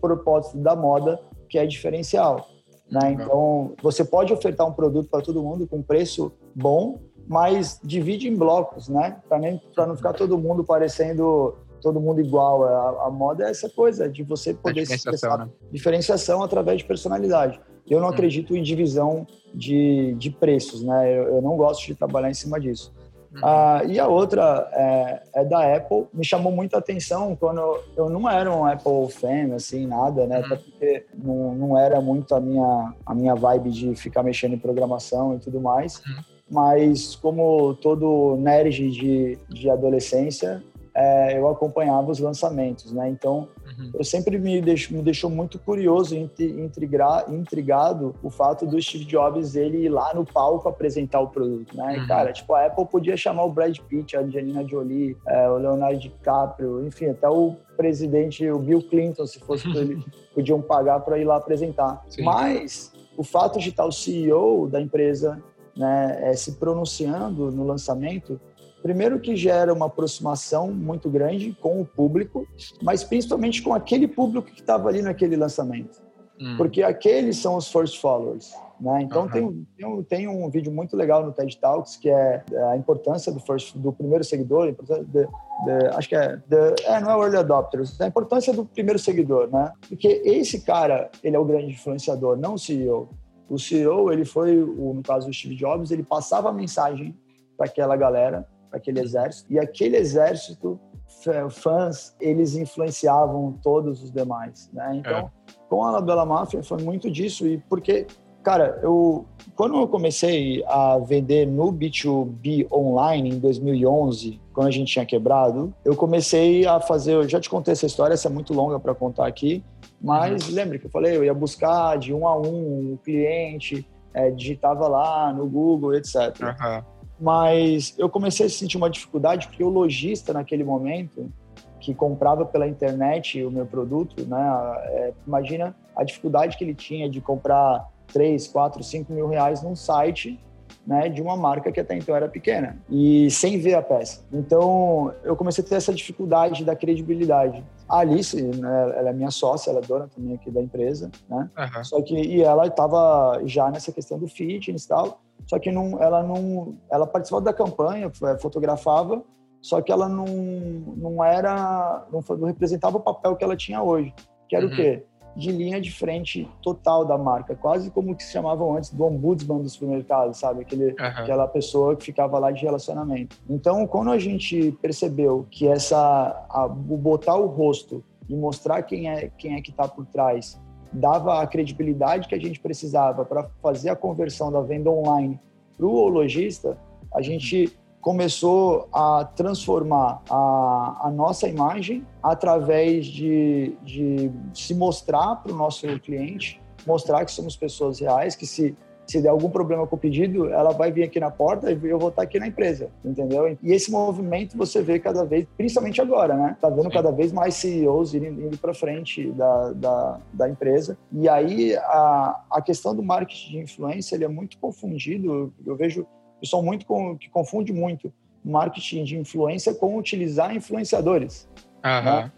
propósito da moda, que é diferencial. Né? Então, você pode ofertar um produto para todo mundo com preço bom, mas divide em blocos, né? Para não ficar todo mundo parecendo todo mundo igual. A, a, moda é essa coisa de você poder diferenciação, né? diferenciação através de personalidade. Eu não hum. acredito em divisão de, de preços, né? Eu, eu, não gosto de trabalhar em cima disso. Uhum. Ah, e a outra é, é, da Apple. Me chamou muita atenção quando eu, eu não era um Apple fan, assim, nada, né? Uhum. Até porque não, não era muito a minha, a minha vibe de ficar mexendo em programação e tudo mais. Uhum. Mas como todo nerd de, de adolescência, é, eu acompanhava os lançamentos, né? Então, uhum. eu sempre me, deixo, me deixou muito curioso e intrigado o fato do Steve Jobs ele ir lá no palco apresentar o produto, né? Uhum. cara, tipo, a Apple podia chamar o Brad Pitt, a Angelina Jolie, é, o Leonardo DiCaprio, enfim, até o presidente, o Bill Clinton, se fosse ele, *laughs* podiam pagar para ir lá apresentar. Sim. Mas o fato de estar o CEO da empresa né, é, se pronunciando no lançamento Primeiro que gera uma aproximação muito grande com o público, mas principalmente com aquele público que estava ali naquele lançamento. Hum. Porque aqueles são os first followers. Né? Então uhum. tem, tem, um, tem um vídeo muito legal no TED Talks que é a importância do, first, do primeiro seguidor, de, de, acho que é, de, é, não é early adopters, a importância do primeiro seguidor, né? Porque esse cara, ele é o grande influenciador, não o CEO. O CEO, ele foi, o, no caso do Steve Jobs, ele passava a mensagem para aquela galera aquele exército. E aquele exército, fãs, eles influenciavam todos os demais, né? Então, é. com a Labela Máfia foi muito disso e porque Cara, eu quando eu comecei a vender no B2B online em 2011, quando a gente tinha quebrado, eu comecei a fazer, eu já te contei essa história, essa é muito longa para contar aqui, mas uhum. lembra que eu falei, eu ia buscar de um a um o cliente, é, digitava lá no Google, etc. Uhum mas eu comecei a sentir uma dificuldade porque o lojista naquele momento que comprava pela internet o meu produto, né? É, imagina a dificuldade que ele tinha de comprar 3, 4, 5 mil reais num site né, de uma marca que até então era pequena e sem ver a peça. Então eu comecei a ter essa dificuldade da credibilidade. A Alice, né, ela é minha sócia, ela é dona também aqui da empresa, né? Uhum. Só que e ela estava já nessa questão do fitness e tal. Só que não, ela não, ela participava da campanha, fotografava, só que ela não, não era, não, não representava o papel que ela tinha hoje, que era uhum. o quê? De linha de frente total da marca, quase como que se chamavam antes do ombudsman do supermercado, sabe? Aquele, uhum. Aquela pessoa que ficava lá de relacionamento. Então, quando a gente percebeu que essa, a, botar o rosto e mostrar quem é, quem é que está por trás dava a credibilidade que a gente precisava para fazer a conversão da venda online para o lojista, a gente começou a transformar a, a nossa imagem através de, de se mostrar para o nosso cliente, mostrar que somos pessoas reais, que se se der algum problema com o pedido, ela vai vir aqui na porta e eu vou estar aqui na empresa, entendeu? E esse movimento você vê cada vez, principalmente agora, né? Tá vendo Sim. cada vez mais CEOs indo, indo para frente da, da, da, empresa. E aí a, a questão do marketing de influência ele é muito confundido. Eu vejo pessoal muito com, que confunde muito marketing de influência com utilizar influenciadores. Uhum. Né?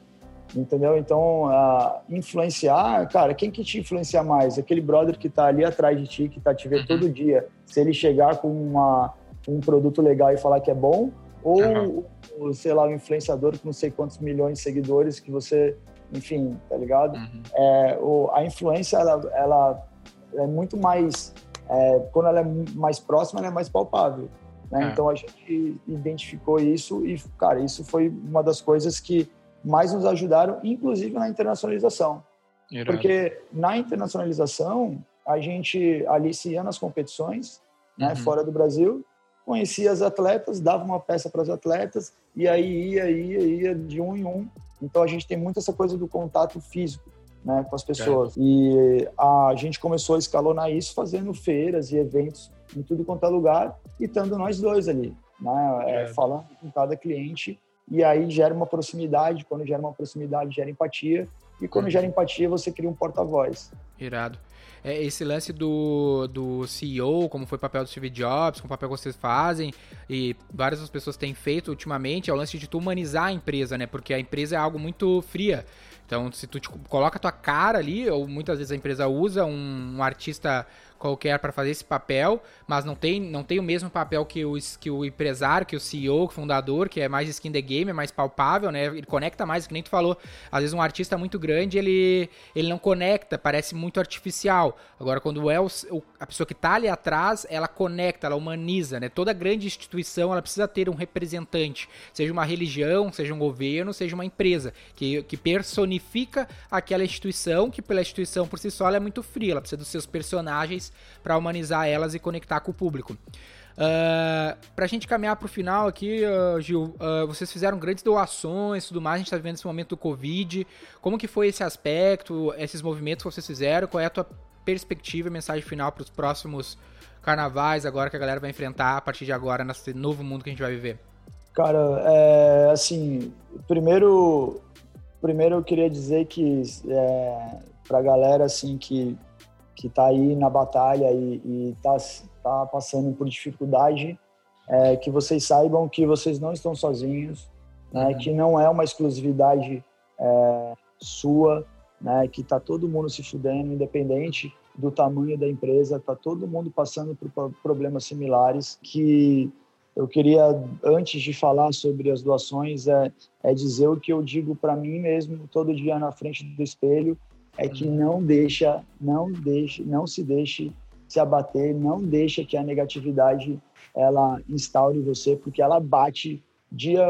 entendeu? Então, uh, influenciar, cara, quem que te influencia mais? Aquele brother que tá ali atrás de ti, que tá te vendo uhum. todo dia. Se ele chegar com uma, um produto legal e falar que é bom, ou, uhum. sei lá, um influenciador com não sei quantos milhões de seguidores que você, enfim, tá ligado? Uhum. É, o, a influência, ela, ela é muito mais, é, quando ela é mais próxima, ela é mais palpável. Né? É. Então, a gente identificou isso e, cara, isso foi uma das coisas que mais nos ajudaram, inclusive na internacionalização. Irado. Porque na internacionalização, a gente alicia nas competições, né, uhum. fora do Brasil, conhecia as atletas, dava uma peça para as atletas, e aí ia, ia, ia de um em um. Então a gente tem muito essa coisa do contato físico. Né, com as pessoas. É. E a gente começou a escalonar isso fazendo feiras e eventos em tudo quanto é lugar e estando nós dois ali, né, é, falando com cada cliente e aí gera uma proximidade. Quando gera uma proximidade, gera empatia. E quando uhum. gera empatia, você cria um porta-voz. Irado. É, esse lance do, do CEO, como foi o papel do Steve Jobs, como o papel que vocês fazem, e várias das pessoas têm feito ultimamente, é o lance de tu humanizar a empresa, né? Porque a empresa é algo muito fria. Então, se tu te, coloca a tua cara ali, ou muitas vezes a empresa usa um, um artista qualquer para fazer esse papel, mas não tem, não tem o mesmo papel que o, que o empresário, que o CEO, que o fundador, que é mais skin the game, é mais palpável, né? Ele conecta mais, que nem tu falou. Às vezes um artista muito grande, ele, ele não conecta, parece muito artificial. Agora, quando é o, a pessoa que tá ali atrás, ela conecta, ela humaniza, né? Toda grande instituição, ela precisa ter um representante, seja uma religião, seja um governo, seja uma empresa, que, que personifica aquela instituição, que pela instituição por si só ela é muito fria, ela precisa dos seus personagens para humanizar elas e conectar com o público. Uh, pra gente caminhar pro final aqui, uh, Gil, uh, vocês fizeram grandes doações e tudo mais, a gente tá vivendo esse momento do Covid. Como que foi esse aspecto, esses movimentos que vocês fizeram? Qual é a tua perspectiva e mensagem final para os próximos carnavais agora que a galera vai enfrentar a partir de agora nesse novo mundo que a gente vai viver? Cara, é, assim, primeiro, primeiro eu queria dizer que é, para a galera assim que que está aí na batalha e está tá passando por dificuldade, é, que vocês saibam que vocês não estão sozinhos, né, uhum. que não é uma exclusividade é, sua, né, que está todo mundo se fudendo, independente do tamanho da empresa, está todo mundo passando por problemas similares, que eu queria, antes de falar sobre as doações, é, é dizer o que eu digo para mim mesmo todo dia na frente do espelho, é que não deixa, não deixe, não se deixe se abater, não deixa que a negatividade ela instaure você, porque ela bate dia,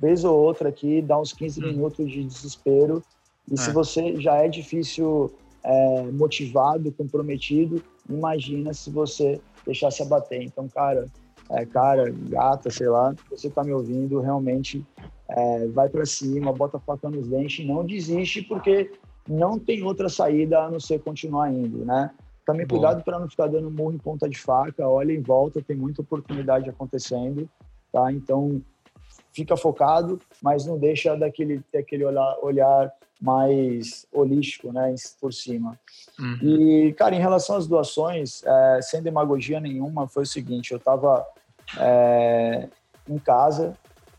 vez ou outra aqui, dá uns 15 uhum. minutos de desespero, e é. se você já é difícil é, motivado, comprometido, imagina se você deixar se abater. Então, cara, é, cara, gata, sei lá, você tá me ouvindo, realmente é, vai para cima, bota a faca nos dentes, não desiste, porque não tem outra saída a não ser continuar indo, né? Também Boa. cuidado para não ficar dando murro em ponta de faca, olha em volta, tem muita oportunidade acontecendo, tá? Então, fica focado, mas não deixa daquele, daquele olhar, olhar mais holístico, né, por cima. Uhum. E, cara, em relação às doações, é, sem demagogia nenhuma, foi o seguinte, eu estava é, em casa,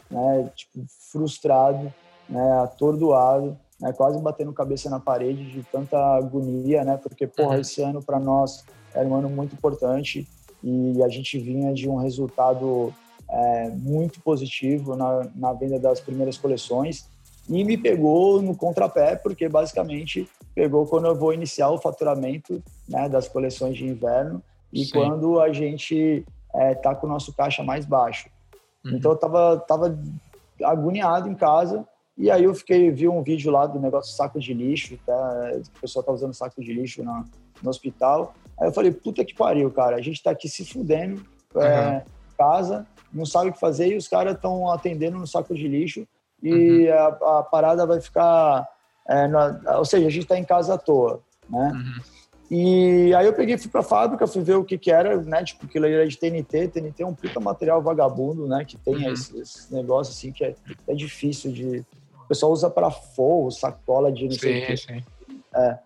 né, tipo, frustrado, né, atordoado, né, quase batendo cabeça na parede de tanta agonia, né, porque, porra, uhum. esse ano para nós era um ano muito importante e a gente vinha de um resultado é, muito positivo na, na venda das primeiras coleções e me pegou no contrapé, porque basicamente pegou quando eu vou iniciar o faturamento né, das coleções de inverno e Sim. quando a gente é, tá com o nosso caixa mais baixo. Uhum. Então eu tava, tava agoniado em casa e aí eu fiquei, vi um vídeo lá do negócio saco de lixo, tá? o pessoal tá usando saco de lixo na, no hospital. Aí eu falei, puta que pariu, cara, a gente tá aqui se fudendo, uhum. é, casa, não sabe o que fazer e os caras estão atendendo no saco de lixo e uhum. a, a, parada vai ficar. É, na, ou seja, a gente está em casa à toa, né? Uhum. E aí eu peguei, fui para a fábrica, fui ver o que que era, né? Tipo, aquilo era de TNT. TNT é um puta material vagabundo, né? Que tem uhum. esse, esse, negócio assim que é, é difícil de. O pessoal usa para forro, sacola de não sim, sei o quê. Sim. É.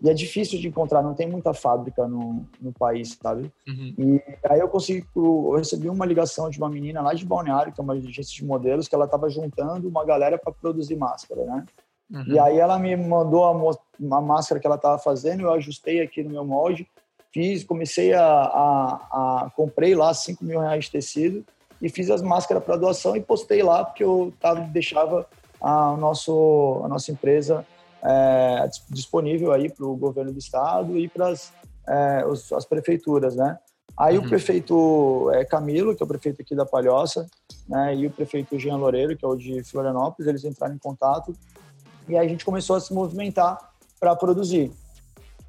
E é difícil de encontrar, não tem muita fábrica no, no país, sabe? Uhum. E aí eu consegui, eu recebi uma ligação de uma menina lá de Balneário, que é uma agência de modelos, que ela estava juntando uma galera para produzir máscara, né? Uhum. E aí ela me mandou a, a máscara que ela estava fazendo, eu ajustei aqui no meu molde, fiz, comecei a, a, a comprei lá 5 mil reais de tecido e fiz as máscaras para doação e postei lá porque eu tava, deixava a, nosso, a nossa empresa é, disponível aí para o governo do estado e para é, as prefeituras, né? Aí uhum. o prefeito é, Camilo, que é o prefeito aqui da Palhoça, né, e o prefeito Jean Loureiro, que é o de Florianópolis, eles entraram em contato e aí a gente começou a se movimentar para produzir.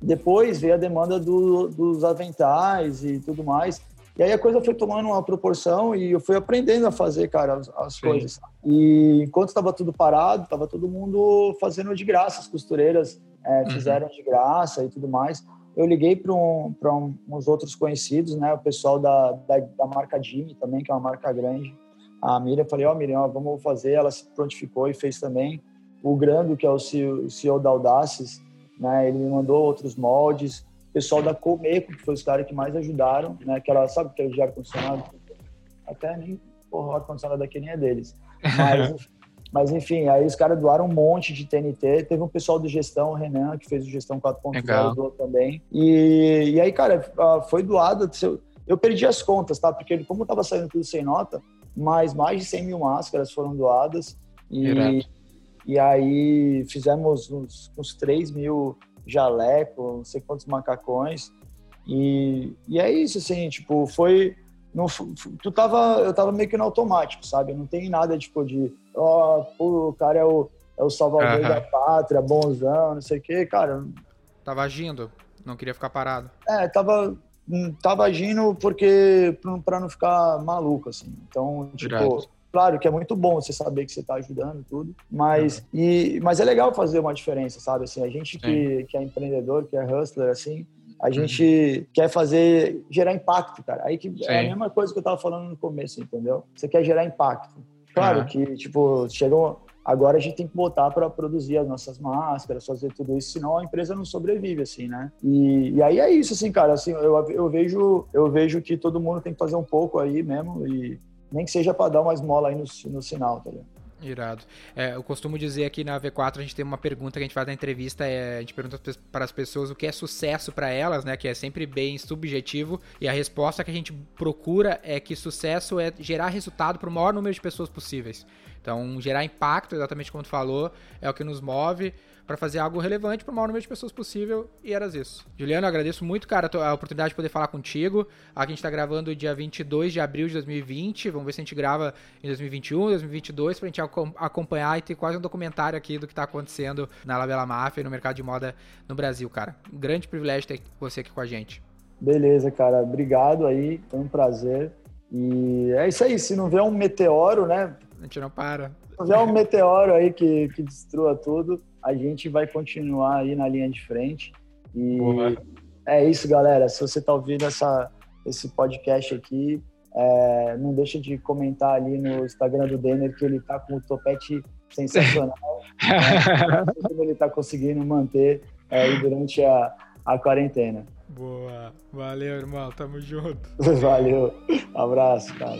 Depois veio a demanda do, dos aventais e tudo mais. E aí a coisa foi tomando uma proporção e eu fui aprendendo a fazer, cara, as, as coisas. E enquanto estava tudo parado, estava todo mundo fazendo de graça, as costureiras é, uhum. fizeram de graça e tudo mais. Eu liguei para um, um, uns outros conhecidos, né, o pessoal da, da, da, marca Jimmy também, que é uma marca grande. A Miriam, falei, ó, oh, Miriam, vamos fazer. Ela se prontificou e fez também. O Grando, que é o CEO, CEO da Audaces, né, ele me mandou outros moldes pessoal da Comeco, que foi os caras que mais ajudaram, né? Aquela, sabe aquele de ar-condicionado? Até nem, porra, o ar-condicionado daqui nem é deles. Mas, *laughs* mas, enfim, aí os caras doaram um monte de TNT. Teve um pessoal do Gestão, o Renan, que fez o Gestão 4.0, doou também. E, e aí, cara, ah, foi doado. Eu perdi as contas, tá? Porque como tava saindo tudo sem nota, mas mais de 100 mil máscaras foram doadas. E, e aí fizemos uns, uns 3 mil jaleco, não sei quantos macacões. E, e é isso, assim, tipo, foi. Não, tu tava, eu tava meio que no automático, sabe? Não tem nada, tipo, de, ó, oh, o cara é o, é o salvador da pátria, bonzão, não sei o quê, cara. Tava agindo, não queria ficar parado. É, tava, hum, tava agindo porque para não ficar maluco, assim. Então, tipo, Direto. Claro que é muito bom você saber que você está ajudando tudo, mas, uhum. e, mas é legal fazer uma diferença, sabe? Assim, a gente que, que é empreendedor, que é hustler, assim, a uhum. gente uhum. quer fazer, gerar impacto, cara. Aí que Sim. é a mesma coisa que eu tava falando no começo, entendeu? Você quer gerar impacto. Claro uhum. que, tipo, chegou. Agora a gente tem que botar para produzir as nossas máscaras, fazer tudo isso, senão a empresa não sobrevive, assim, né? E, e aí é isso, assim, cara. Assim, eu, eu, vejo, eu vejo que todo mundo tem que fazer um pouco aí mesmo, e nem que seja para dar uma esmola aí no, no sinal, tá ligado? Irado. É, eu costumo dizer aqui na V4 a gente tem uma pergunta que a gente faz na entrevista, é, a gente pergunta para as pessoas o que é sucesso para elas, né? Que é sempre bem subjetivo. E a resposta que a gente procura é que sucesso é gerar resultado para o maior número de pessoas possíveis. Então, gerar impacto, exatamente como tu falou, é o que nos move para fazer algo relevante para o maior número de pessoas possível e era isso. Juliano, agradeço muito, cara, a oportunidade de poder falar contigo. Aqui a gente está gravando dia 22 de abril de 2020. Vamos ver se a gente grava em 2021, 2022 para a gente acompanhar e ter quase um documentário aqui do que está acontecendo na Labela Máfia e no mercado de moda no Brasil, cara. Um grande privilégio ter você aqui com a gente. Beleza, cara. Obrigado aí. Foi um prazer. E é isso aí. Se não vier um meteoro, né? A gente não para. Se vier um meteoro aí que, que destrua tudo, a gente vai continuar aí na linha de frente. E Boa. é isso, galera. Se você está ouvindo essa, esse podcast aqui, é, não deixa de comentar ali no Instagram do Denner que ele está com o topete sensacional. *laughs* né? Como ele está conseguindo manter é, aí durante a, a quarentena. Boa. Valeu, irmão. Tamo junto. *laughs* Valeu. Abraço, cara.